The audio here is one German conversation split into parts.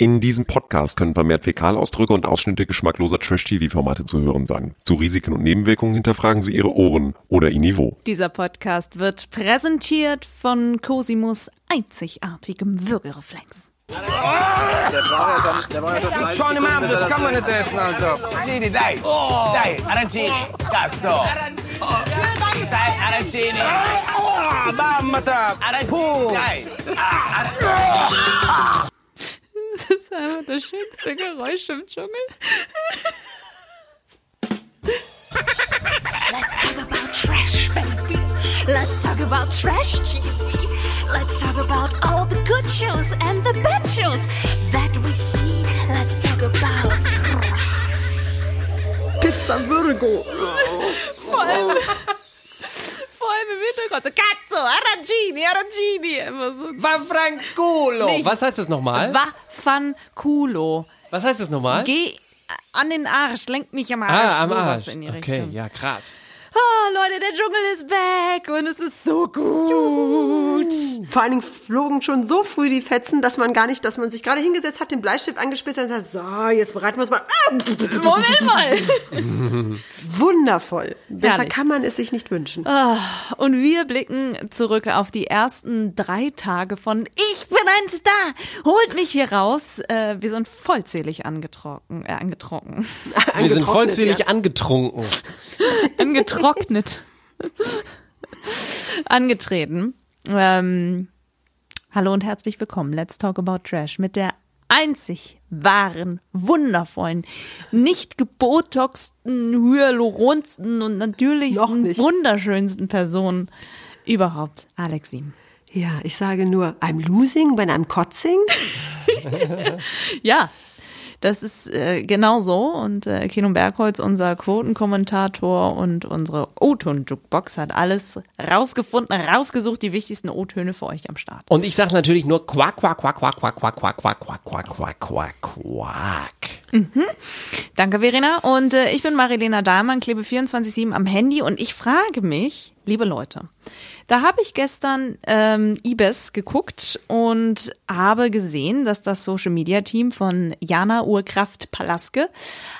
In diesem Podcast können vermehrt Fäkalausdrücke und Ausschnitte geschmackloser Trash-TV-Formate zu hören sein. Zu Risiken und Nebenwirkungen hinterfragen Sie Ihre Ohren oder Ihr Niveau. Dieser Podcast wird präsentiert von Cosimus einzigartigem Würgereflex. Johnny Mambo, scammane testa, Alto. Arancini, dai! Dai, arancini! Cazzo! Dai, arancini! Dammata! Arancini! Dai! Das ist einfach das schönste Geräusch im Dschungel. Let's talk about trash, baby. Let's talk about trash TV. Let's talk about all the good shows and the bad shows that we see. Let's talk about Pizza Virgo. Vor allem, vor allem im Hintergrund so Cazzo, Arancini, Arancini. Immer so. Vaffanculo. Nicht. Was heißt das nochmal? Waffanculo. Was heißt das nochmal? Geh an den Arsch, lenk mich am Arsch. ah, am sowas Arsch. In die Okay, Richtung. ja, krass. Oh, Leute, der Dschungel ist back und es ist so gut. Vor allen Dingen flogen schon so früh die Fetzen, dass man gar nicht, dass man sich gerade hingesetzt hat, den Bleistift angespitzt hat und sagt, so, jetzt bereiten wir uns mal. Ah, Moment mal. Wundervoll. Besser Herrlich. kann man es sich nicht wünschen. Und wir blicken zurück auf die ersten drei Tage von Ich bin ein Star. Holt mich hier raus. Äh, wir sind vollzählig angetrocken. Äh, angetrocken. Wir sind vollzählig ja. angetrunken. Angetrocknet. Angetreten. Ähm, hallo und herzlich willkommen. Let's talk about Trash mit der einzig wahren, wundervollen, nicht gebotoxten, hyaluronsten und natürlichsten, wunderschönsten Person überhaupt. Alexim. Ja, ich sage nur, I'm losing when I'm kotzing. Ja, das ist äh, genau so. Und äh, Kino Bergholz, unser Quotenkommentator und unsere O-Ton-Jukebox hat alles rausgefunden, rausgesucht, die wichtigsten O-Töne für euch am Start. Und ich sag natürlich nur quack, quack, quack, quack, quack, quack, quack, quack, quack, quack, quack, quack, quack. Danke, Verena. Und äh, ich bin Marilena Dahlmann, klebe 24-7 am Handy und ich frage mich, liebe Leute, da habe ich gestern ähm, IBES geguckt und habe gesehen, dass das Social Media Team von Jana Urkraft Palaske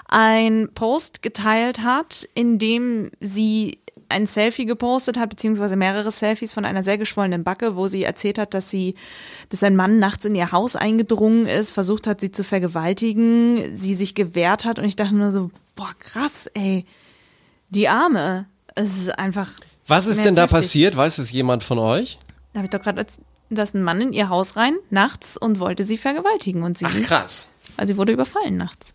ein Post geteilt hat, in dem sie ein Selfie gepostet hat, beziehungsweise mehrere Selfies von einer sehr geschwollenen Backe, wo sie erzählt hat, dass sie, dass ein Mann nachts in ihr Haus eingedrungen ist, versucht hat, sie zu vergewaltigen, sie sich gewehrt hat und ich dachte nur so, boah, krass, ey, die Arme. Es ist einfach. Was ist denn da heftig. passiert? Weiß es jemand von euch? Da habe ich doch gerade, als- da ist ein Mann in ihr Haus rein, nachts, und wollte sie vergewaltigen und sie, Ach, krass. also sie wurde überfallen nachts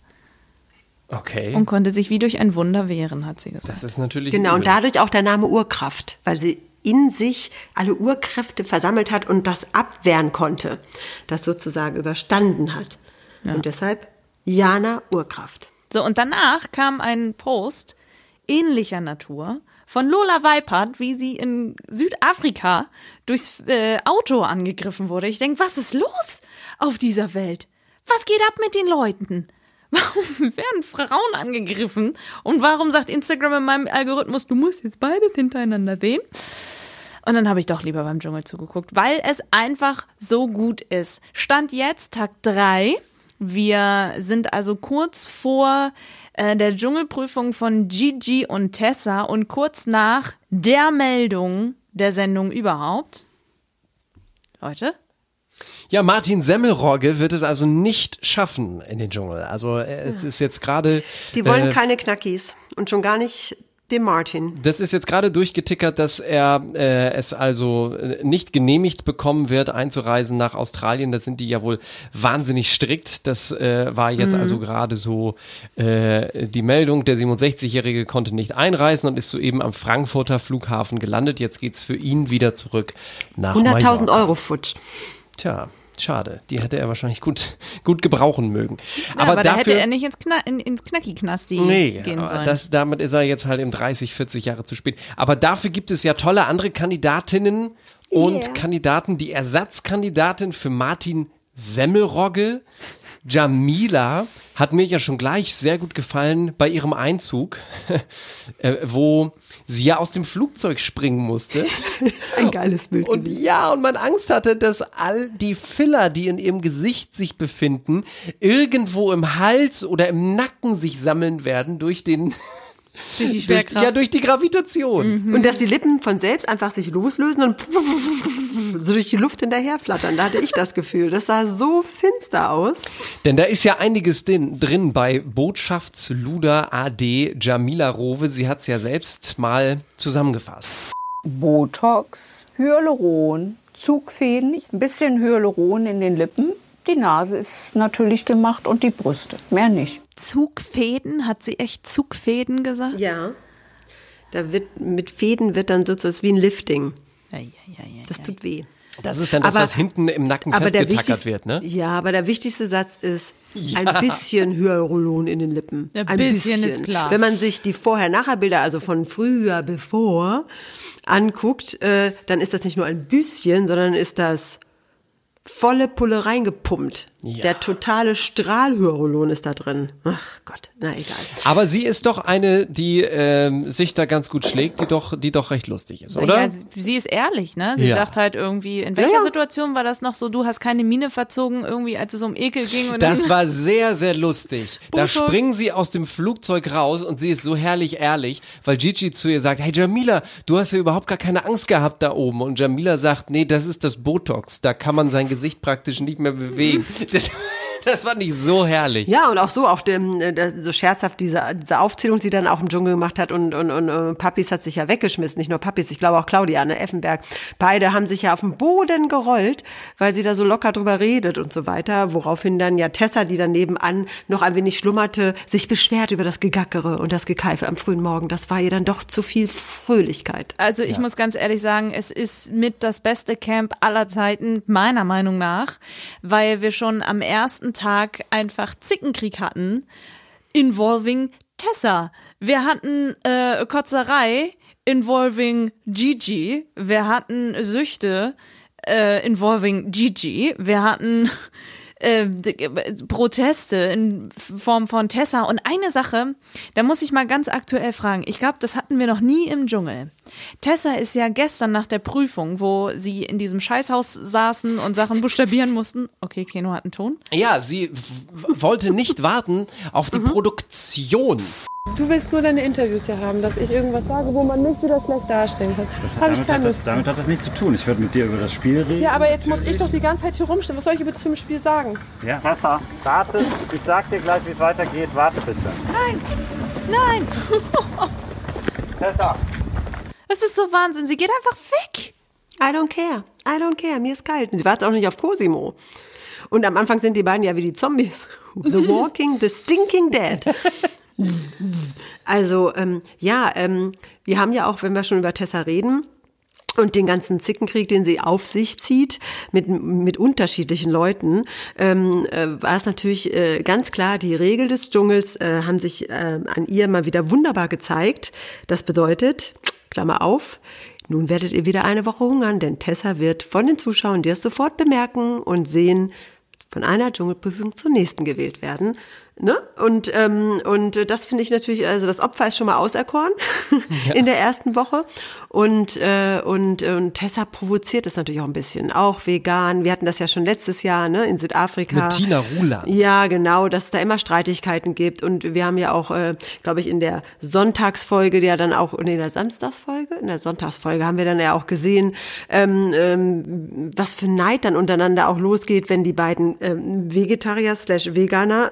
Okay. und konnte sich wie durch ein Wunder wehren, hat sie gesagt. Das ist natürlich Genau, und dadurch auch der Name Urkraft, weil sie in sich alle Urkräfte versammelt hat und das abwehren konnte, das sozusagen überstanden hat. Und deshalb Jana Urkraft. So, und danach kam ein Post ähnlicher Natur von Lola Weipert, wie sie in Südafrika durchs äh, Auto angegriffen wurde. Ich denke, was ist los auf dieser Welt? Was geht ab mit den Leuten? Warum werden Frauen angegriffen? Und warum sagt Instagram in meinem Algorithmus, du musst jetzt beides hintereinander sehen? Und dann habe ich doch lieber beim Dschungel zugeguckt, weil es einfach so gut ist. Stand jetzt Tag drei. Wir sind also kurz vor äh, der Dschungelprüfung von Gigi und Tessa und kurz nach der Meldung der Sendung überhaupt. Leute, Ja, Martin Semmelrogge wird es also nicht schaffen in den Dschungel. Also äh, es ist jetzt gerade. Die wollen äh, keine Knackis und schon gar nicht den Martin. Das ist jetzt gerade durchgetickert, dass er äh, es also äh, nicht genehmigt bekommen wird, einzureisen nach Australien. Da sind die ja wohl wahnsinnig strikt. Das äh, war jetzt also gerade so äh, die Meldung. Der 67-Jährige konnte nicht einreisen und ist soeben am Frankfurter Flughafen gelandet. Jetzt geht's für ihn wieder zurück nach 100.000 Mallorca. Euro futsch. Tja, schade. Die hätte er wahrscheinlich gut, gut gebrauchen mögen. ja, aber, da hätte er nicht ins, Kna in, ins Knacki-Knasti Nee, gehen sollen. das, damit ist er jetzt halt im 30, 40 Jahre zu spät. Aber dafür gibt es ja tolle andere Kandidatinnen und Kandidaten. Die Ersatzkandidatin für Martin Semmelrogge Jamila hat mir ja schon gleich sehr gut gefallen bei ihrem Einzug, äh, wo sie ja aus dem Flugzeug springen musste. Das ist ein geiles Bild. Und ja, und man Angst hatte, dass all die Filler, die in ihrem Gesicht sich befinden, irgendwo im Hals oder im Nacken sich sammeln werden durch den Durch die durch, Schwerkraft. ja durch die Gravitation. Und dass die Lippen von selbst einfach sich loslösen und so durch die Luft hinterher flattern. Da hatte ich das Gefühl. Das sah so finster aus. Denn da ist ja einiges drin, drin bei Botschaftsluder AD Jamila Rowe. Sie hat es ja selbst mal zusammengefasst. Botox, Hyaluron, Zugfäden, ein bisschen Hyaluron in den Lippen. Die Nase ist natürlich gemacht und die Brüste. Mehr nicht. Zugfäden? Hat sie echt Zugfäden gesagt? Ja. Da wird, mit Fäden wird dann sozusagen wie ein Lifting. Ja, ja, ja, ja. Das tut weh. Das ist dann das, Aber- was hinten im Nacken Aber der festgetackert wird, ne? Ja, aber der wichtigste Satz ist ein bisschen Hyaluron in den Lippen. Ein bisschen ist klar. Wenn man sich die Vorher-Nachher-Bilder, also von früher, bevor, anguckt, äh, dann ist das nicht nur ein bisschen, sondern ist das volle Pulle reingepumpt. Der totale Strahlhyaluron ist da drin. Ach Gott, na egal. Aber sie ist doch eine, die ähm, sich da ganz gut schlägt, die doch, die doch recht lustig ist, oder? Ja, sie- ist ehrlich, ne? Sie Ja. sagt halt irgendwie, in welcher Ja, ja. Situation war das noch so, du hast keine Miene verzogen, irgendwie, als es um Ekel ging und Das war sehr, sehr lustig. Da springen sie aus dem Flugzeug raus und sie ist so herrlich ehrlich, weil Gigi zu ihr sagt, hey Jamila, du hast ja überhaupt gar keine Angst gehabt da oben. Und Jamila sagt, nee, das ist das Botox. Da kann man sein Gesicht praktisch nicht mehr bewegen. Das, das war nicht so herrlich. Ja, und auch so, auch dem, äh, das, so scherzhaft diese, diese Aufzählung, die dann auch im Dschungel gemacht hat und, und, und äh, Papis hat sich ja weggeschmissen, nicht nur Papis, ich glaube auch Claudia, ne, Effenberg. Beide haben sich ja auf den Boden gerollt, weil sie da so locker drüber redet und so weiter, woraufhin dann ja Tessa, die dann nebenan noch ein wenig schlummerte, sich beschwert über das Gegackere und das Gekeife am frühen Morgen. Das war ihr dann doch zu viel Fröhlichkeit. Also ich muss ganz ehrlich sagen, es ist mit das beste Camp aller Zeiten, meiner Meinung nach, weil wir schon am ersten Tag einfach Zickenkrieg hatten, involving Tessa. Wir hatten äh, Kotzerei involving Gigi. Wir hatten Süchte äh, involving Gigi. Wir hatten äh, d- Proteste in Form von Tessa. Und eine Sache, da muss ich mal ganz aktuell fragen. Ich glaube, das hatten wir noch nie im Dschungel. Tessa ist ja gestern nach der Prüfung, wo sie in diesem Scheißhaus saßen und Sachen buchstabieren mussten. Okay, Keno hat einen Ton. Ja, sie wollte nicht warten auf die Produktion. Du willst nur deine Interviews hier haben, dass ich irgendwas sage, wo man mich wieder schlecht darstellen kann. Habe ich Damit keine hat, Lust. das, damit hat das nichts zu tun. Ich würde mit dir über das Spiel reden. Ja, aber jetzt muss ich doch die ganze Zeit hier rumstehen. Was soll ich über das ein Spiel sagen? Ja. Tessa, warte. Ich sag dir gleich, wie es weitergeht. Warte bitte. Nein, Tessa. das ist so Wahnsinn. Sie geht einfach weg. I don't care. I don't care. Mir ist kalt. Und sie wartet auch nicht auf Cosimo. Und am Anfang sind die beiden ja wie die Zombies. The Walking, the Stinking Dead. Also, ähm, ja, ähm, wir haben ja auch, wenn wir schon über Tessa reden, und den ganzen Zickenkrieg, den sie auf sich zieht, mit, mit unterschiedlichen Leuten, ähm, äh, war es natürlich äh, ganz klar, die Regel des Dschungels äh, haben sich äh, an ihr mal wieder wunderbar gezeigt. Das bedeutet, Klammer auf, nun werdet ihr wieder eine Woche hungern, denn Tessa wird von den Zuschauern dir sofort bemerken und sehen, von einer Dschungelprüfung zur nächsten gewählt werden. Ne? Und, ähm, und das finde ich natürlich, also das Opfer ist schon mal auserkoren in der ersten Woche. Und, äh, und, und Tessa provoziert es natürlich auch ein bisschen. Auch vegan. Wir hatten das ja schon letztes Jahr ne, in Südafrika. Mit Tina Ruland. Ja, genau, dass es da immer Streitigkeiten gibt. Und wir haben ja auch, äh, glaube ich, in der Sonntagsfolge, die ja dann auch, nee, in der Samstagsfolge, in der Sonntagsfolge haben wir dann ja auch gesehen, ähm, ähm, was für Neid dann untereinander auch losgeht, wenn die beiden ähm, Vegetarier slash Veganer,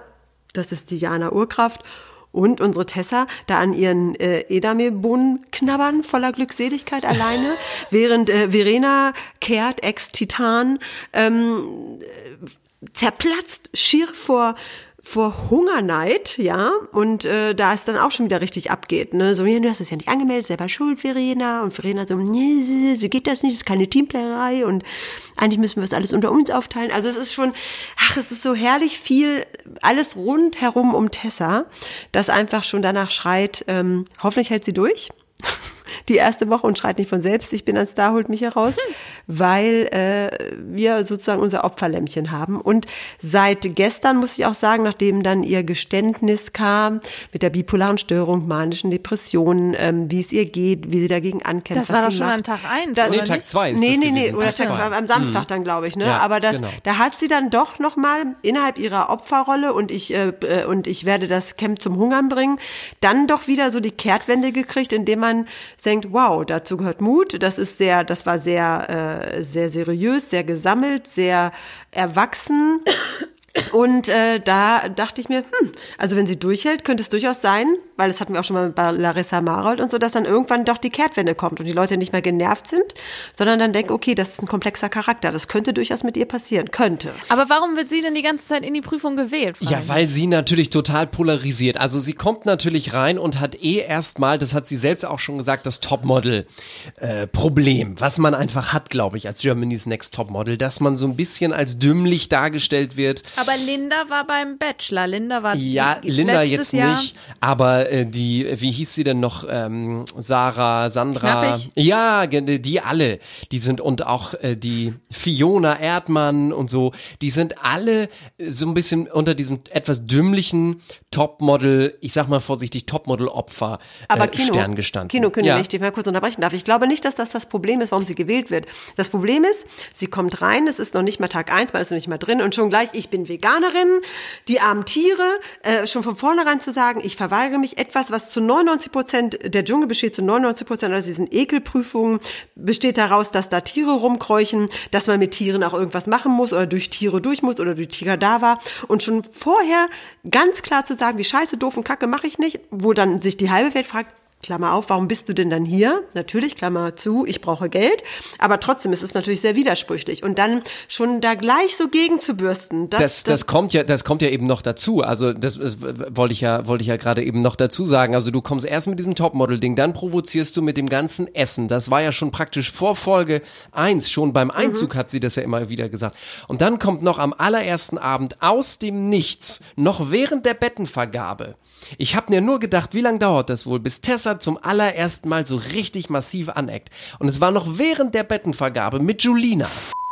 das ist die Jana Urkraft, und unsere Tessa da an ihren äh, Edamame-Bohnen knabbern, voller Glückseligkeit alleine, während äh, Verena kehrt, Ex-Titan, ähm, zerplatzt schier vor vor Hungerneid, ja, und äh, da es dann auch schon wieder richtig abgeht, ne, so, ja, du hast es ja nicht angemeldet, selber schuld, Verena, und Verena so, nee, so geht das nicht, das ist keine Teamplayerei und eigentlich müssen wir das alles unter uns aufteilen, also es ist schon, ach, es ist so herrlich viel, alles rundherum um Tessa, das einfach schon danach schreit, ähm, hoffentlich hält sie durch, die erste Woche und schreit nicht von selbst, ich bin ein Star, holt mich heraus, weil äh, wir sozusagen unser Opferlämmchen haben. Und seit gestern muss ich auch sagen, nachdem dann ihr Geständnis kam mit der bipolaren Störung, manischen Depressionen, ähm, wie es ihr geht, wie sie dagegen ankämpft. Das war doch schon macht. an Tag eins, Da- oder Nee, Tag nicht? zwei ist Nee, das nee, nee, oder Tag zwei. am Samstag dann, glaube ich, ne? Ja, Aber das, genau. da hat sie dann doch nochmal innerhalb ihrer Opferrolle und ich, äh, äh, und ich werde das Camp zum Hungern bringen, dann doch wieder so die Kehrtwende gekriegt, indem man denkt, wow, dazu gehört Mut, das ist sehr, das war sehr, äh, sehr seriös, sehr gesammelt, sehr erwachsen. Und äh, da dachte ich mir, hm, also wenn sie durchhält, könnte es durchaus sein, weil das hatten wir auch schon mal bei Larissa Marold und so, dass dann irgendwann doch die Kehrtwende kommt und die Leute nicht mehr genervt sind, sondern dann denken, okay, das ist ein komplexer Charakter, das könnte durchaus mit ihr passieren, könnte. Aber warum wird sie denn die ganze Zeit in die Prüfung gewählt? Ja, ich weil sie natürlich total polarisiert. Also sie kommt natürlich rein und hat eh erstmal, das hat sie selbst auch schon gesagt, das Topmodel-Problem, was man einfach hat, glaube ich, als Germany's Next Topmodel, dass man so ein bisschen als dümmlich dargestellt wird. Aber Linda war beim Bachelor. Linda war Ja, letztes Linda jetzt Jahr. nicht, aber äh, die, wie hieß sie denn noch? Ähm, Sarah, Sandra. Knappig. Ja, die alle. Die sind und auch äh, die Fiona Erdmann und so, die sind alle so ein bisschen unter diesem etwas dümmlichen Topmodel, ich sag mal vorsichtig, Topmodel-Opfer Aber äh, Kino, Stern gestanden. Kino, können ja. wenn ich dich mal kurz unterbrechen darf. Ich glaube nicht, dass das das Problem ist, warum sie gewählt wird. Das Problem ist, sie kommt rein, es ist noch nicht mal Tag eins, man ist noch nicht mal drin und schon gleich, ich bin Veganerin, die armen Tiere, äh, schon von vornherein zu sagen, ich verweigere mich etwas, was zu 99 Prozent, der Dschungel besteht zu 99 Prozent aus diesen Ekelprüfungen, besteht daraus, dass da Tiere rumkräuchen, dass man mit Tieren auch irgendwas machen muss oder durch Tiere durch muss oder durch Tiger da war. Und schon vorher ganz klar zu sagen, wie scheiße, doof und kacke mache ich nicht, wo dann sich die halbe Welt fragt, Klammer auf, warum bist du denn dann hier? Natürlich, Klammer zu, ich brauche Geld. Aber trotzdem ist es natürlich sehr widersprüchlich. Und dann schon da gleich so gegenzubürsten, das, Das, das kommt ja, das kommt ja eben noch dazu. Also das, das wollte ich ja, wollte ich ja gerade eben noch dazu sagen. Also du kommst erst mit diesem Topmodel-Ding, dann provozierst du mit dem ganzen Essen. Das war ja schon praktisch vor Folge eins schon beim Einzug hat sie das ja immer wieder gesagt. Und dann kommt noch am allerersten Abend aus dem Nichts, noch während der Bettenvergabe. Ich habe mir nur gedacht, wie lange dauert das wohl, bis Tessa zum allerersten Mal so richtig massiv aneckt. Und es war noch während der Bettenvergabe mit Julina.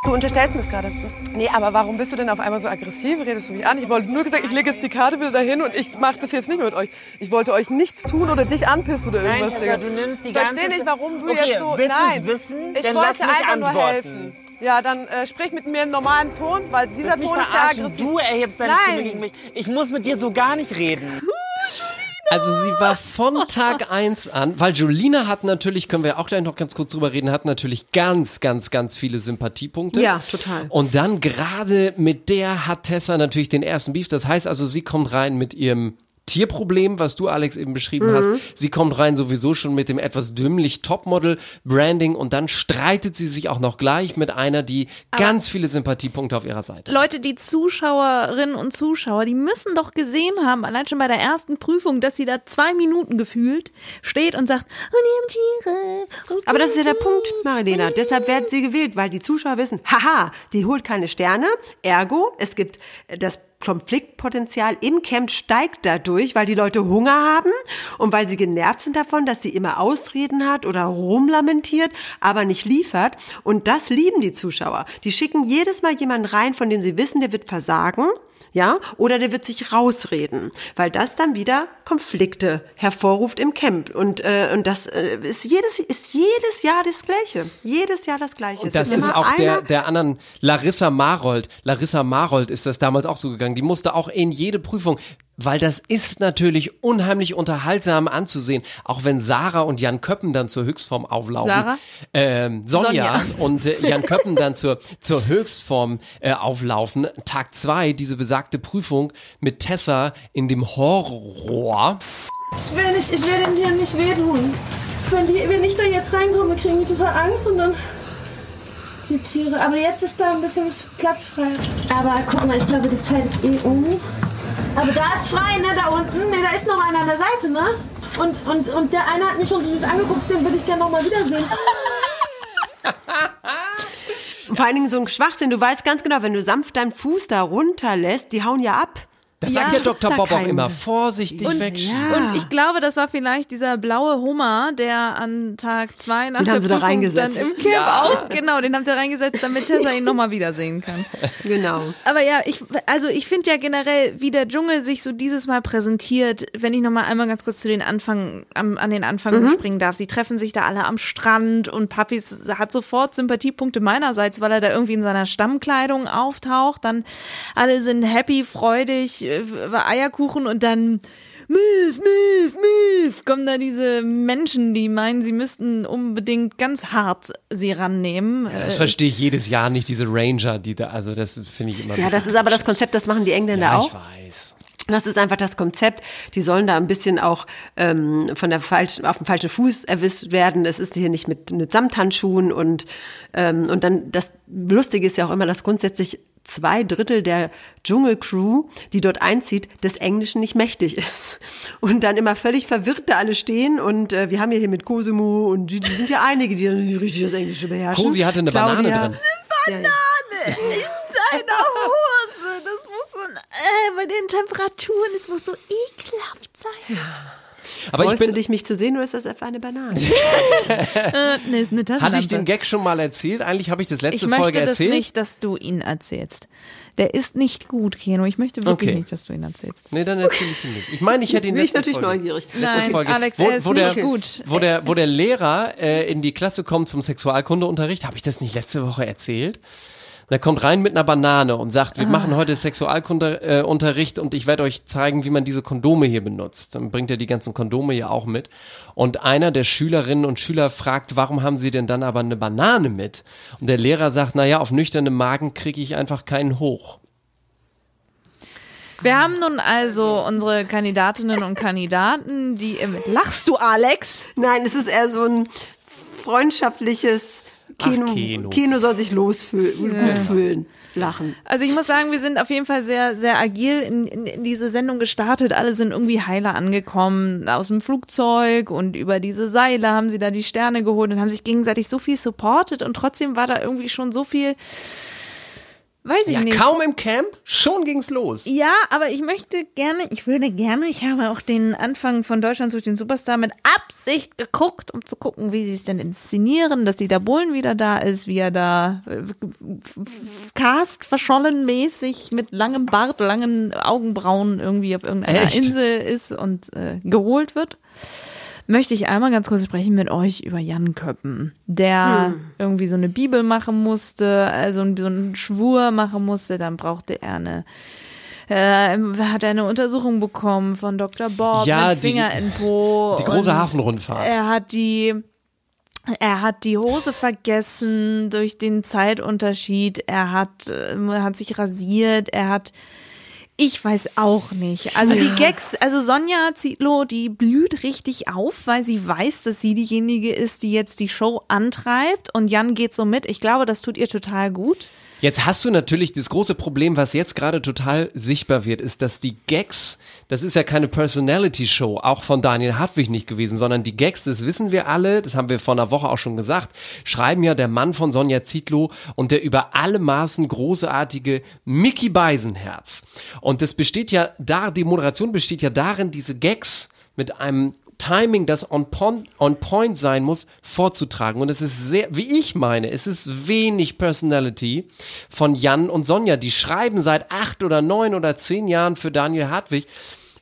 Du unterstellst mir es gerade. Nee, aber warum bist du denn auf einmal so aggressiv? Redest du mich an? Ich wollte nur gesagt, ich lege jetzt die Karte wieder dahin und ich mache das jetzt nicht mehr mit euch. Ich wollte euch nichts tun oder dich anpissen oder Nein, irgendwas. Tessa, Digga. du nimmst die Ich verstehe ganze nicht, warum du Okay, jetzt so... willst Nein, wissen? ich Dann wollte lass mich einfach nur antworten. helfen. Ja, dann äh, sprich mit mir im normalen Ton, weil dieser Ton ist ja aggressiv. Du erhebst deine Nein. Stimme gegen mich. Ich muss mit dir so gar nicht reden. Also sie war von Tag eins an, weil Julina hat natürlich, können wir auch gleich noch ganz kurz drüber reden, hat natürlich ganz, ganz, ganz viele Sympathiepunkte. Ja, total. Und dann gerade mit der hat Tessa natürlich den ersten Beef. Das heißt also, sie kommt rein mit ihrem Tierproblem, was du Alex eben beschrieben Mhm. hast. Sie kommt rein sowieso schon mit dem etwas dümmlich Topmodel-Branding und dann streitet sie sich auch noch gleich mit einer, die ganz viele Sympathiepunkte auf ihrer Seite. Leute, die Zuschauerinnen und Zuschauer, die müssen doch gesehen haben, allein schon bei der ersten Prüfung, dass sie da zwei Minuten gefühlt steht und sagt, und die haben Tiere. Und Aber das ist ja der Punkt, Marilena. Deshalb werden sie gewählt, weil die Zuschauer wissen, haha, die holt keine Sterne. Ergo, es gibt das Konfliktpotenzial im Camp steigt dadurch, weil die Leute Hunger haben und weil sie genervt sind davon, dass sie immer Ausreden hat oder rumlamentiert, aber nicht liefert. Und das lieben die Zuschauer. Die schicken jedes Mal jemanden rein, von dem sie wissen, der wird versagen. Ja, oder der wird sich rausreden, weil das dann wieder Konflikte hervorruft im Camp und äh, und das äh, ist jedes ist jedes Jahr das gleiche, jedes Jahr das gleiche. Und das ist auch der, der anderen Larissa Marold. Larissa Marold ist das damals auch so gegangen. Die musste auch in jede Prüfung, weil das ist natürlich unheimlich unterhaltsam anzusehen. Auch wenn Sarah und Jan Köppen dann zur Höchstform auflaufen. Sarah? Ähm, Sonja, Sonja. und äh, Jan Köppen dann zur, zur Höchstform äh, auflaufen. Tag zwei, diese besagte Prüfung mit Tessa in dem Horror. Ich will, nicht, ich will den Tieren nicht wehtun. Wenn, die, wenn ich da jetzt reinkomme, kriegen die total Angst und dann die Tiere. Aber jetzt ist da ein bisschen Platz frei. Aber guck mal, ich glaube, die Zeit ist eh um. Aber da ist frei, ne, da unten. Ne, da ist noch einer an der Seite, ne? Und, und, und der eine hat mich schon so angeguckt, den würde ich gerne noch mal wiedersehen. Vor allen Dingen so ein Schwachsinn. Du weißt ganz genau, wenn du sanft deinen Fuß da runterlässt, die hauen ja ab. Das Ja. sagt ja Dr. Bob auch immer. Vorsichtig Und, wegschieben. und ich glaube, das war vielleicht dieser blaue Hummer, der an Tag zwei nach Den der haben sie da Prüfung reingesetzt. dann im Camp auch, genau, den haben sie da reingesetzt, damit Tessa ihn nochmal wiedersehen kann. Genau. Aber ja, ich, also ich finde ja generell, wie der Dschungel sich so dieses Mal präsentiert, wenn ich nochmal einmal ganz kurz zu den Anfang, am, an den Anfang Mhm. springen darf. Sie treffen sich da alle am Strand und Papis hat sofort Sympathiepunkte meinerseits, weil er da irgendwie in seiner Stammkleidung auftaucht. Dann alle sind happy, freudig, äh, Eierkuchen und dann Move, move, move, kommen da diese Menschen, die meinen, sie müssten unbedingt ganz hart sie rannehmen. Das Äh, verstehe ich jedes Jahr nicht, diese Ranger, die da, also das finde ich immer Ja, das ist aber das Konzept, das machen die Engländer Ja, auch. ich weiß. Das ist einfach das Konzept. Die sollen da ein bisschen auch ähm, von der falschen, auf dem falschen Fuß erwischt werden. Es ist hier nicht mit, mit Samthandschuhen und ähm, und dann das Lustige ist ja auch immer, dass grundsätzlich zwei Drittel der Dschungelcrew, die dort einzieht, des Englischen nicht mächtig ist. Und dann immer völlig verwirrt da alle stehen. Und äh, wir haben ja hier mit Cosimo und die, die sind ja einige, die dann nicht richtig das Englische beherrschen. Cosi hatte eine Claudia. Banane drin. Ja, ja. in seiner Hose. Das muss so, äh, bei den Temperaturen, es muss so ekelhaft sein. Aber ich Freust bin, du dich, mich zu sehen, oder ist das etwa eine Banane? Äh, nee, ist eine Taschenlampe. hatte ich den Gag schon mal erzählt? Eigentlich habe ich das letzte ich möchte Folge das erzählt. nicht, dass du ihn erzählst. Der ist nicht gut, Keno. Ich möchte wirklich Okay. nicht, dass du ihn erzählst. Nee, dann erzähle ich ihn nicht. Ich meine, ich hätte ihn bin ich letzte natürlich Folge. neugierig. Nein, Folge. Alex, wo, er ist wo nicht der, gut. Wo der, wo der Lehrer äh, in die Klasse kommt zum Sexualkundeunterricht, habe ich das nicht letzte Woche erzählt? Der kommt rein mit einer Banane und sagt, wir machen heute Sexualkundeunterricht äh, und ich werde euch zeigen, wie man diese Kondome hier benutzt. Dann bringt er die ganzen Kondome hier auch mit. Und einer der Schülerinnen und Schüler fragt, warum haben sie denn dann aber eine Banane mit? Und der Lehrer sagt, naja, auf nüchternem Magen kriege ich einfach keinen hoch. Wir haben nun also unsere Kandidatinnen und Kandidaten, die im. Lachst du, Alex? Nein, es ist eher so ein freundschaftliches Kino. Ach, Kino. Kino soll sich losfühlen, gut fühlen, lachen. Also ich muss sagen, wir sind auf jeden Fall sehr, sehr agil in, in, in diese Sendung gestartet. Alle sind irgendwie heiler angekommen aus dem Flugzeug und über diese Seile haben sie da die Sterne geholt und haben sich gegenseitig so viel supportet und trotzdem war da irgendwie schon so viel, weiß ich Ja, nicht. kaum im Camp, schon ging's los. Ja, aber ich möchte gerne, ich würde gerne, ich habe auch den Anfang von Deutschland sucht den Superstar mit Absicht geguckt, um zu gucken, wie sie es denn inszenieren, dass Dieter Bohlen wieder da ist, wie er da äh, cast verschollen mäßig mit langem Bart, langen Augenbrauen irgendwie auf irgendeiner Echt? Insel ist und äh, geholt wird. Möchte ich einmal ganz kurz sprechen mit euch über Jan Köppen, der irgendwie so eine Bibel machen musste, also so einen Schwur machen musste, dann brauchte er eine äh, hat er eine Untersuchung bekommen von Dr. Bob Ja, mit die- Finger in Po. Die große und Hafenrundfahrt. Er hat die er hat die Hose vergessen durch den Zeitunterschied. Er hat, äh, hat sich rasiert. Er hat, ich weiß auch nicht. Also die Gags, also Sonja Zietlow, die blüht richtig auf, weil sie weiß, dass sie diejenige ist, die jetzt die Show antreibt. Und Jan geht so mit. Ich glaube, das tut ihr total gut. Jetzt hast du natürlich das große Problem, was jetzt gerade total sichtbar wird, ist, dass die Gags, das ist ja keine Personality-Show, auch von Daniel Hartwig nicht gewesen, sondern die Gags, das wissen wir alle, das haben wir vor einer Woche auch schon gesagt, schreiben ja der Mann von Sonja Zietlow und der über alle Maßen großartige Mickey Beisenherz. Und das besteht ja da, die Moderation besteht ja darin, diese Gags mit einem Timing, das on, pon, on point sein muss, vorzutragen. Und es ist sehr, wie ich meine, es ist wenig Personality von Jan und Sonja. Die schreiben seit acht oder neun oder zehn Jahren für Daniel Hartwig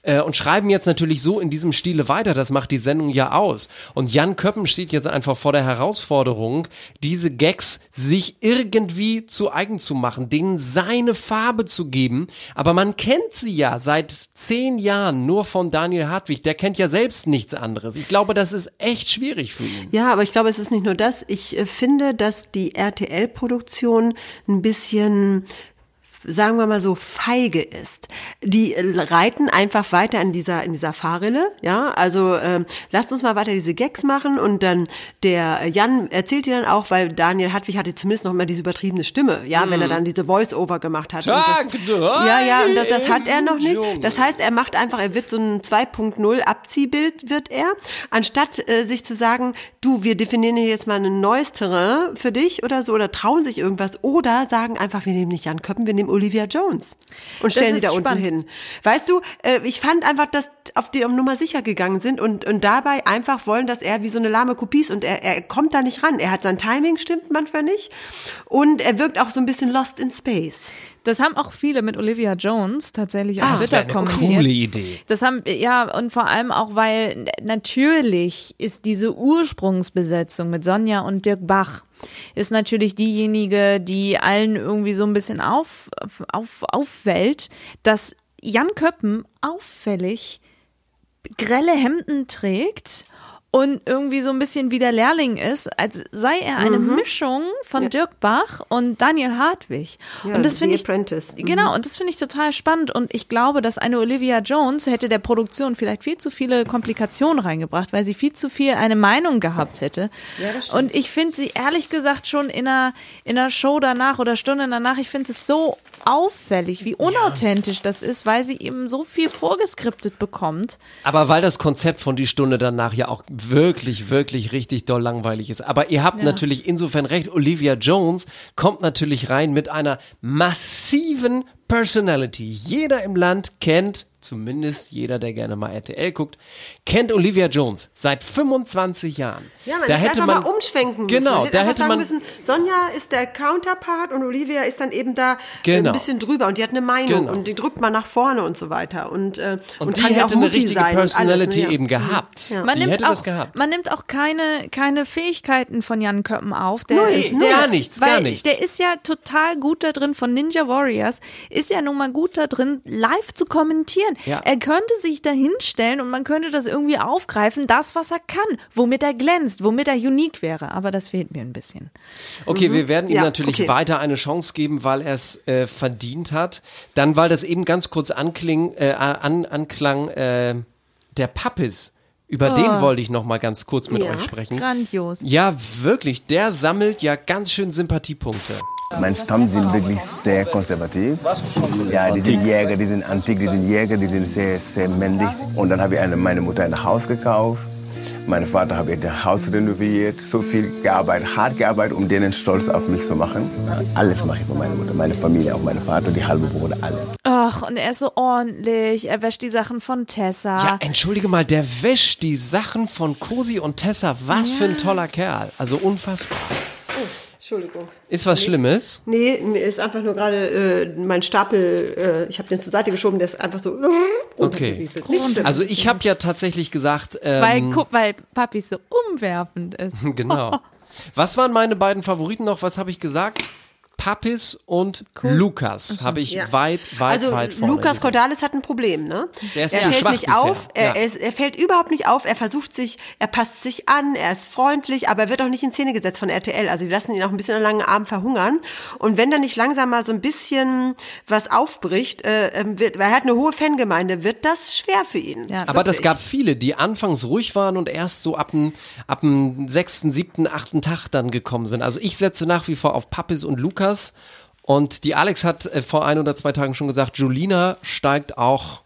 äh, und schreiben jetzt natürlich so in diesem Stile weiter. Das macht die Sendung ja aus. Und Jan Köppen steht jetzt einfach vor der Herausforderung, diese Gags sich irgendwie zu eigen zu machen, denen seine Farbe zu geben. Aber man kennt sie ja seit zehn Jahren nur von Daniel Hartwig. Der kennt ja selbst nichts anderes. Ich glaube, das ist echt schwierig für ihn. Ja, aber ich glaube, es ist nicht nur das. Ich äh, finde, dass die RTL-Produktion ein bisschen sagen wir mal so feige ist. Die äh, reiten einfach weiter in dieser in dieser Fahrrille, ja. Also ähm, lasst uns mal weiter diese Gags machen und dann der Jan erzählt die dann auch, weil Daniel Hartwig hatte zumindest noch mal diese übertriebene Stimme, ja, wenn er dann diese Voice-Over gemacht hat. Tag das, ja, ja, und das, das hat er noch nicht. Das heißt, er macht einfach, er wird so ein 2.0 Abziehbild wird er, anstatt äh, sich zu sagen, du, wir definieren hier jetzt mal ein neues Terrain für dich oder so oder trauen sich irgendwas oder sagen einfach, wir nehmen nicht Jan Köppen, wir nehmen wegen Olivia Jones und stellen ist die da unten spannend. hin. Weißt du, äh, ich fand einfach, dass auf die Nummer sicher gegangen sind und, und dabei einfach wollen, dass er wie so eine lahme Kopie ist und er, er kommt da nicht ran. Er hat sein Timing, stimmt manchmal nicht und er wirkt auch so ein bisschen lost in space. Das haben auch viele mit Olivia Jones tatsächlich auf Das Twitter wäre eine kommentiert. coole Idee. Das haben, ja, und vor allem auch, weil natürlich ist diese Ursprungsbesetzung mit Sonja und Dirk Bach ist natürlich diejenige, die allen irgendwie so ein bisschen auf, auf, auffällt, dass Jan Köppen auffällig grelle Hemden trägt und irgendwie so ein bisschen wie der Lehrling ist, als sei er eine Mhm. Mischung von Dirk Bach und Daniel Hartwig. Ja, und das finde ich Apprentice. Mhm. genau und das finde ich total spannend und ich glaube, dass eine Olivia Jones hätte der Produktion vielleicht viel zu viele Komplikationen reingebracht, weil sie viel zu viel eine Meinung gehabt hätte. und ich finde sie ehrlich gesagt schon in einer in einer Show danach oder Stunde danach, ich finde es so auffällig, wie unauthentisch das ist, weil sie eben so viel vorgeskriptet bekommt. Aber weil das Konzept von die Stunde danach ja auch wirklich, wirklich richtig doll langweilig ist. Aber ihr habt Ja. natürlich insofern recht, Olivia Jones kommt natürlich rein mit einer massiven Personality. Jeder im Land kennt, zumindest jeder, der gerne mal RTL guckt, kennt Olivia Jones seit 25 Jahren. Ja, man da hätte man mal umschwenken müssen. Genau, Man da hätte man müssen, Sonja ist der Counterpart und Olivia ist dann eben da äh, Genau. ein bisschen drüber und die hat eine Meinung Genau. und die drückt man nach vorne und so weiter und äh, und, die ja auch hätte eine richtige sein und alles, Personality ne, eben gehabt. Ja. Man Die nimmt, hätte auch, das gehabt. man nimmt auch keine, keine Fähigkeiten von Jan Köppen auf. Der, Nee, der, gar nichts, weil gar nichts. Der ist ja total gut da drin, von Ninja Warriors, ist ja nun mal gut da drin, live zu kommentieren. Ja. Er könnte sich da hinstellen und man könnte das irgendwie aufgreifen, das, was er kann, womit er glänzt, womit er unique wäre. Aber das fehlt mir ein bisschen. Okay, wir werden ihm Ja, natürlich okay. weiter eine Chance geben, weil er es äh, verdient hat. Dann, weil das eben ganz kurz ankling, äh, an, anklang, äh, der Pappis. Über den wollte ich noch mal ganz kurz mit Ja. euch sprechen. Grandios. Ja, wirklich, der sammelt ja ganz schön Sympathiepunkte. Mein Stamm sind wirklich sehr konservativ. Ja, die sind Jäger, die sind antik, die sind Jäger, die sind sehr, sehr männlich. Und dann habe ich eine, meine Mutter ein Haus gekauft. Mein Vater habe ich das Haus renoviert, so viel gearbeitet, hart gearbeitet, um denen stolz auf mich zu machen. Alles mache ich für meine Mutter, meine Familie, auch meine Vater, die halbe Bruder, alle. Ach, und er ist so ordentlich. Er wäscht die Sachen von Tessa. Ja, entschuldige mal, der wäscht die Sachen von Cosi und Tessa. Was für ein toller Kerl. Also unfassbar. Entschuldigung. Ist was Schlimmes? Nee, mir ist einfach nur gerade äh, mein Stapel, äh, ich habe den zur Seite geschoben, der ist einfach so Okay. Nicht schlimm. Also ich habe ja tatsächlich gesagt, ähm, weil, guck, weil Papi so umwerfend ist. Genau. Was waren meine beiden Favoriten noch? Was habe ich gesagt? Pappis und Lukas habe ich Ja. weit, weit, also weit vorne. Lukas. Cordalis hat ein Problem, ne? Der ist er zu fällt schwach nicht bisher. auf, er, Ja. er, ist, er fällt überhaupt nicht auf, er versucht sich, er passt sich an, er ist freundlich, aber er wird auch nicht in Szene gesetzt von RTL. Also die lassen ihn auch ein bisschen an langen Arm verhungern. Und wenn dann nicht langsam mal so ein bisschen was aufbricht, äh, ähm, wird, weil er hat eine hohe Fangemeinde, wird das schwer für ihn. Ja. Aber das gab viele, die anfangs ruhig waren und erst so ab dem, ab dem sechsten, siebten, achten Tag dann gekommen sind. Also ich setze nach wie vor auf Pappis und Lukas. Und die Alex hat äh, vor ein oder zwei Tagen schon gesagt, Julina steigt auch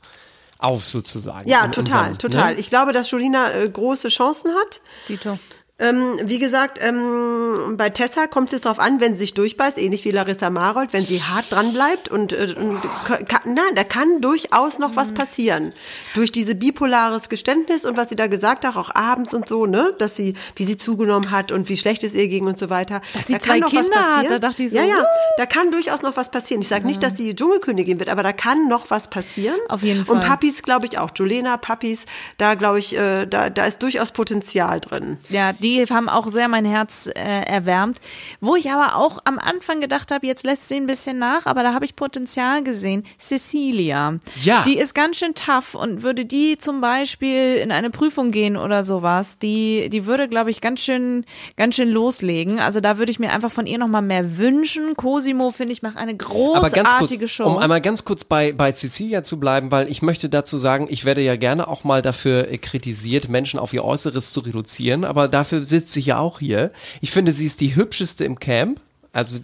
auf sozusagen. Ja, total, unserem, total. Ne? Ich glaube, dass Julina äh, große Chancen hat. Tito. Ähm, wie gesagt, ähm, bei Tessa kommt es jetzt darauf an, wenn sie sich durchbeißt, ähnlich wie Larissa Marold, wenn sie hart dran bleibt und, äh, und kann, nein, da kann durchaus noch Mhm. was passieren. Durch diese bipolares Geständnis und was sie da gesagt hat, auch abends und so, ne, dass sie, wie sie zugenommen hat und wie schlecht es ihr ging und so weiter. Dass sie da zwei kann noch Kinder hat, da dachte ich so, Ja, ja, da kann durchaus noch was passieren. Ich sage nicht, dass die Dschungelkönigin wird, aber da kann noch was passieren. Auf jeden Und Fall. Papis, glaube ich auch. Julena, Papis, da glaube ich, äh, da, da ist durchaus Potenzial drin. Ja, die haben auch sehr mein Herz äh, erwärmt. Wo ich aber auch am Anfang gedacht habe, jetzt lässt sie ein bisschen nach, aber da habe ich Potenzial gesehen. Cecilia. Ja. Die ist ganz schön tough und würde die zum Beispiel in eine Prüfung gehen oder sowas, die, die würde, glaube ich, ganz schön, ganz schön loslegen. Also da würde ich mir einfach von ihr nochmal mehr wünschen. Cosimo, finde ich, macht eine großartige kurz, Show. um einmal ganz kurz bei, bei Cecilia zu bleiben, weil ich möchte dazu sagen, ich werde ja gerne auch mal dafür äh, kritisiert, Menschen auf ihr Äußeres zu reduzieren, aber dafür sitzt sie ja auch hier. Ich finde, sie ist die hübscheste im Camp. Also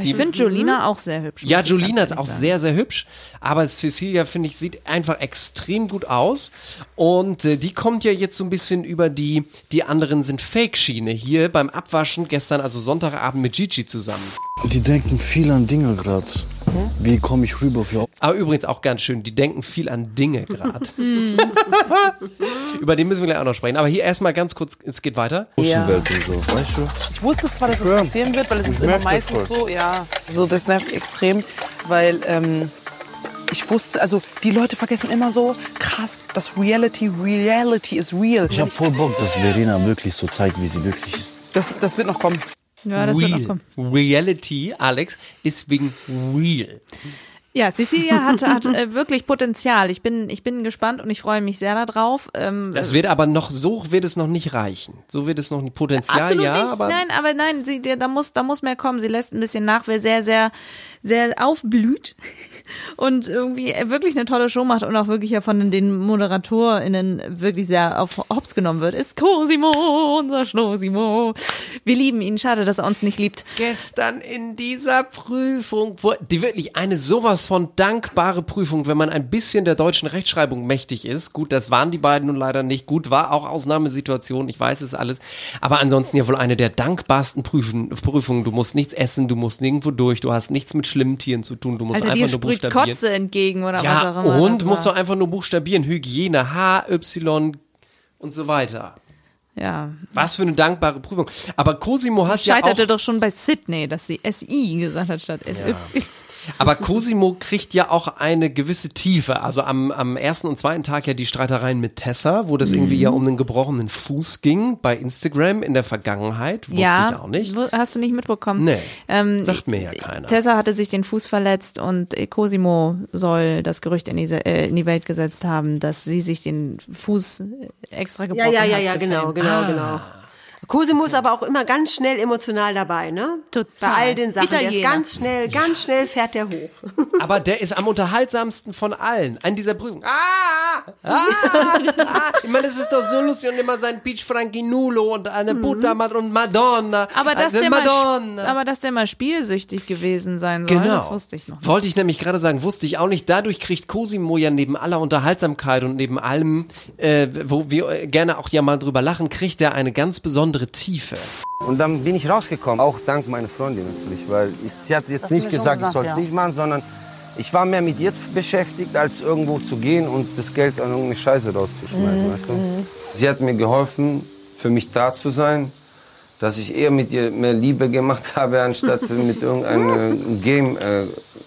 ich finde Jolina auch sehr hübsch. ja, Jolina ist auch sagen. sehr, sehr hübsch. Aber Cecilia, finde ich, sieht einfach extrem gut aus. Und äh, die kommt ja jetzt so ein bisschen über die, die anderen sind Fake-Schiene. Hier beim Abwaschen gestern, also Sonntagabend mit Gigi zusammen. Die denken viel an Dinge gerade. Wie komme ich rüber für Aber übrigens auch ganz schön, die denken viel an Dinge gerade. Über den müssen wir gleich auch noch sprechen. Aber hier erstmal ganz kurz, es geht weiter. Außenwelt und so, weißt du? Ich wusste zwar, dass es schwör. passieren wird, weil es Ich ist immer das meistens so, ja, so das nervt mich extrem, weil ähm, ich wusste, also die Leute vergessen immer so, krass, das Reality, Reality ist real. Ich habe voll Bock, dass Verena wirklich so zeigt, wie sie wirklich ist. Das, das wird noch kommen. Ja, das wird noch real. kommen. Reality, Alex, ist wegen real. Ja, Cecilia hat, hat äh, wirklich Potenzial. Ich bin, ich bin gespannt und ich freue mich sehr darauf. Ähm, Das wird aber noch, so wird es noch nicht reichen. So wird es noch ein Potenzial, Absolut ja, nicht. aber. nein, aber nein, sie, der, da muss, da muss mehr kommen. Sie lässt ein bisschen nach, wer sehr, sehr, sehr aufblüht und irgendwie wirklich eine tolle Show macht und auch wirklich ja von den ModeratorInnen wirklich sehr auf Hops genommen wird, ist Cosimo, unser Schnosimo. Wir lieben ihn. Schade, dass er uns nicht liebt. Gestern in dieser Prüfung, wo, die wirklich eine sowas von dankbare Prüfung, wenn man ein bisschen der deutschen Rechtschreibung mächtig ist. Gut, das waren die beiden nun leider nicht. Gut, war auch Ausnahmesituation, ich weiß es alles. Aber ansonsten ja wohl eine der dankbarsten Prüfen, Prüfungen. Du musst nichts essen, du musst nirgendwo durch, du hast nichts mit schlimmen Tieren zu tun, du musst dir einfach nur buchstabieren. Kotze entgegen oder was Ja, auch immer. und musst du einfach nur buchstabieren. Hygiene, H, Y und so weiter. Ja. Was für eine dankbare Prüfung. Aber Cosimo hat ja auch Scheiterte doch schon bei Sydney, dass sie SI gesagt hat statt SI. Aber Cosimo kriegt ja auch eine gewisse Tiefe. Also am, am ersten und zweiten Tag ja die Streitereien mit Tessa, wo das irgendwie Mhm. ja um einen gebrochenen Fuß ging bei Instagram in der Vergangenheit. Wusste ja, ich auch nicht. Hast du nicht mitbekommen? Nee, Ähm, sagt mir ja keiner. Tessa hatte sich den Fuß verletzt und Cosimo soll das Gerücht in, diese, äh, in die Welt gesetzt haben, dass sie sich den Fuß extra Ja, gebrochen ja, ja, hat. ja, für genau, genau, genau. Cosimo ist aber auch immer ganz schnell emotional dabei, ne? Total. Bei all den Sachen. Der ist ganz schnell, ganz schnell fährt der hoch. Aber der ist am unterhaltsamsten von allen an dieser Prüfung. Ah, ah, ah. Ich meine, es ist doch so lustig und immer sein Peach Franchinulo und eine Buttermat und Madonna. Mhm. Aber dass, Also der mal, Madonna. sp- aber dass der mal spielsüchtig gewesen sein soll, Genau. das wusste ich noch nicht. Wollte ich nämlich gerade sagen, wusste ich auch nicht. Dadurch kriegt Cosimo ja neben aller Unterhaltsamkeit und neben allem, äh, wo wir äh, gerne auch ja mal drüber lachen, kriegt er eine ganz besondere Tiefe. Und dann bin ich rausgekommen, auch dank meiner Freundin natürlich, weil ich, sie hat jetzt nicht schon gesagt, ich gesagt, soll es ja. nicht machen, sondern ich war mehr mit ihr beschäftigt, als irgendwo zu gehen und das Geld an irgendeine Scheiße rauszuschmeißen, Mhm, weißt du? mhm. Sie hat mir geholfen, für mich da zu sein, dass ich eher mit ihr mehr Liebe gemacht habe, anstatt mit irgendeinem Game, äh,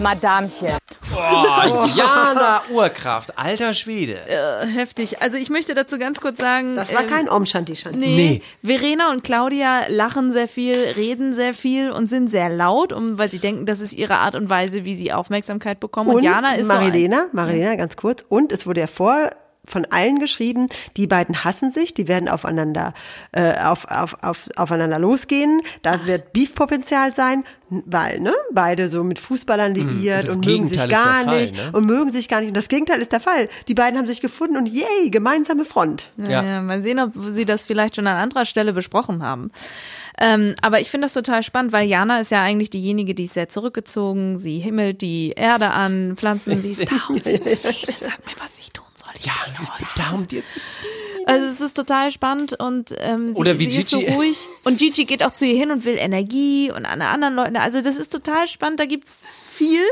Madamchen. Oh, Jana Urkraft, alter Schwede. Äh, heftig. Also ich möchte dazu ganz kurz sagen. Das war ähm, kein Om-Shanti-Shanti. Nee. Verena und Claudia lachen sehr viel, reden sehr viel und sind sehr laut, um, weil sie denken, das ist ihre Art und Weise, wie sie Aufmerksamkeit bekommen. Und, Und Jana ist so ein- Marilena, Marilena, ganz kurz. Und es wurde ja vor von allen geschrieben, die beiden hassen sich, die werden aufeinander, äh, auf, auf, auf, aufeinander losgehen. Da wird Beef-Potenzial sein, weil, ne, beide so mit Fußballern liiert Mhm. das und mögen sich gar Fall, nicht ne? und mögen sich gar nicht. Und das Gegenteil ist der Fall. Die beiden haben sich gefunden und yay, gemeinsame Front. Ja. Ja, mal sehen, ob sie das vielleicht schon an anderer Stelle besprochen haben. Ähm, aber ich finde das total spannend, weil Jana ist ja eigentlich diejenige, die ist sehr zurückgezogen. Sie himmelt die Erde an, Pflanzen, sie ist da und sie dienen. Sag mir, was ich. Ich ja, ich da, um dir zu Also es ist total spannend und ähm, sie, Oder wie sie ist so Gigi. ruhig. Und Gigi geht auch zu ihr hin und will Energie und an anderen Leuten. Also das ist total spannend, da gibt's viel.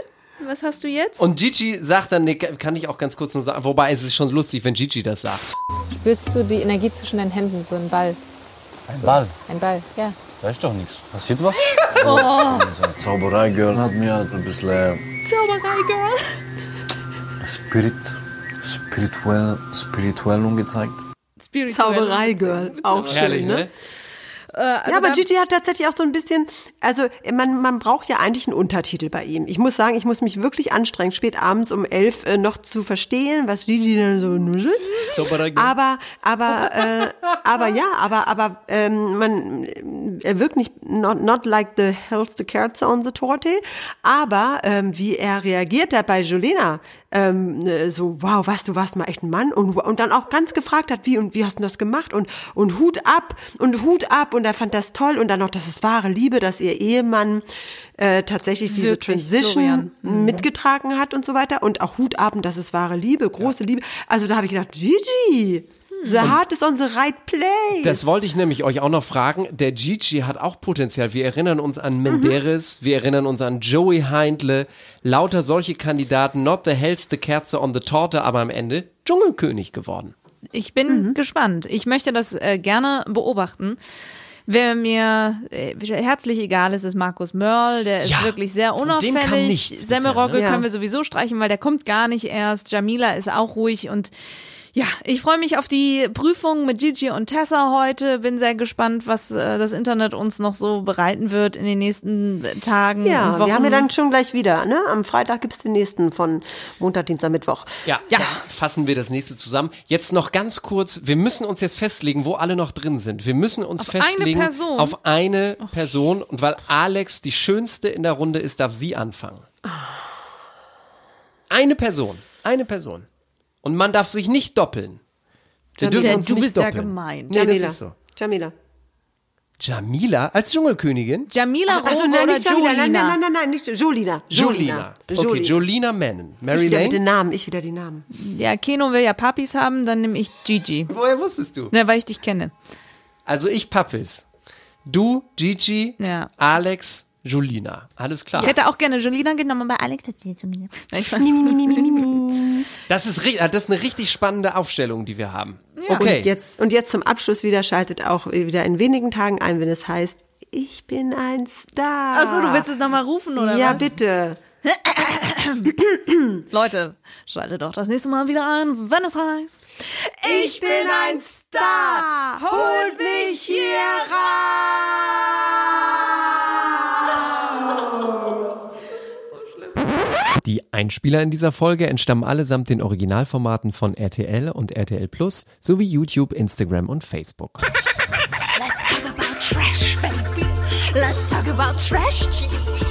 Was hast du jetzt? Und Gigi sagt dann, nee, kann ich auch ganz kurz noch sagen, wobei es ist schon lustig, wenn Gigi das sagt. Spürst du die Energie zwischen deinen Händen, so ein Ball? Ein so. Ball? Ein Ball, ja. Da ist doch nichts. Passiert was? Oh. Zauberei-Girl hat mir ein bisschen Zauberei-Girl. Spirit, spirituell, spirituell umgezeigt. Zauberei-Girl, auch schön, Herrlich, ne? ne? Äh, also ja, aber da- Gigi hat tatsächlich auch so ein bisschen, also man, man braucht ja eigentlich einen Untertitel bei ihm. Ich muss sagen, ich muss mich wirklich anstrengen, spät abends um elf äh, noch zu verstehen, was Gigi dann so nuschelt. Aber, aber, äh, aber ja, aber, aber ähm, man, er wirkt nicht not, not like the hellste Kerze on the Torte, aber ähm, wie er reagiert hat bei Jolena, ähm, äh, so, wow, was, du warst mal echt ein Mann und, und dann auch ganz gefragt hat, wie und wie hast du das gemacht und, und Hut ab und Hut ab und er fand das toll und dann noch, das ist wahre Liebe, dass ihr Ehemann äh, tatsächlich diese Wirklich, Transition. Mhm. mitgetragen hat und so weiter und auch Hut ab und das ist wahre Liebe, große Liebe. Also da habe ich gedacht, Gigi, the heart is on the right place. Das wollte ich nämlich euch auch noch fragen. Der Gigi hat auch Potenzial. Wir erinnern uns an Menderes, wir erinnern uns an Joey Heindle, lauter solche Kandidaten, not the hellste Kerze on the Torte, aber am Ende Dschungelkönig geworden. Ich bin gespannt. Ich möchte das äh, gerne beobachten. Wer mir äh, herzlich egal ist, ist Markus Mörl. Der ist Ja, wirklich sehr unauffällig. nichts bisher, Semmelrogge ne? Ja. können wir sowieso streichen, weil der kommt gar nicht erst. Jamila ist auch ruhig und ja, ich freue mich auf die Prüfung mit Gigi und Tessa heute. Bin sehr gespannt, was äh, das Internet uns noch so bereiten wird in den nächsten Tagen ja, und Wochen. wir haben ja dann schon gleich wieder, ne? Am Freitag gibt's den nächsten von Montag, Dienstag, Mittwoch. Ja, ja. fassen wir das nächste zusammen. Jetzt noch ganz kurz, wir müssen uns jetzt festlegen, wo alle noch drin sind. Wir müssen uns Auf eine festlegen Person? auf eine Person. Und weil Alex die schönste in der Runde ist, darf sie anfangen. Eine Person, eine Person. Und man darf sich nicht doppeln. Wir Jamila, dürfen uns du nicht bist ja doppeln. gemein. Nee, Jamila. das ist so. Jamila. Jamila als Dschungelkönigin? Jamila Ach so, Rowe nein, oder nicht Jamila. Nein, Jolina? nein, nein, nein, nicht Jolina. Jolina. Okay, Jolina Mennen. Ich Mary wieder mit Lane? den Namen, ich wieder die Namen. Ja, Keno will ja Papis haben, dann nehme ich Gigi. Woher wusstest du? Ja, weil ich dich kenne. Also ich Pappis. Du, Gigi, Ja. Alex, Jolina. Alles klar. Ich hätte auch gerne Jolina genommen, aber Alex hat die weiß. Das ist, ri- das ist eine richtig spannende Aufstellung, die wir haben. Und Okay. jetzt, und jetzt zum Abschluss wieder schaltet auch wieder in wenigen Tagen ein, wenn es heißt, ich bin ein Star. Achso, du willst es nochmal rufen, oder Ja, was? bitte. Leute, schaltet doch das nächste Mal wieder ein, wenn es heißt. Ich bin ein Star. Holt mich hier Die Einspieler in dieser Folge entstammen allesamt den Originalformaten von RTL und RTL Plus sowie YouTube, Instagram und Facebook. Let's talk about trash, baby. Let's talk about trash TV.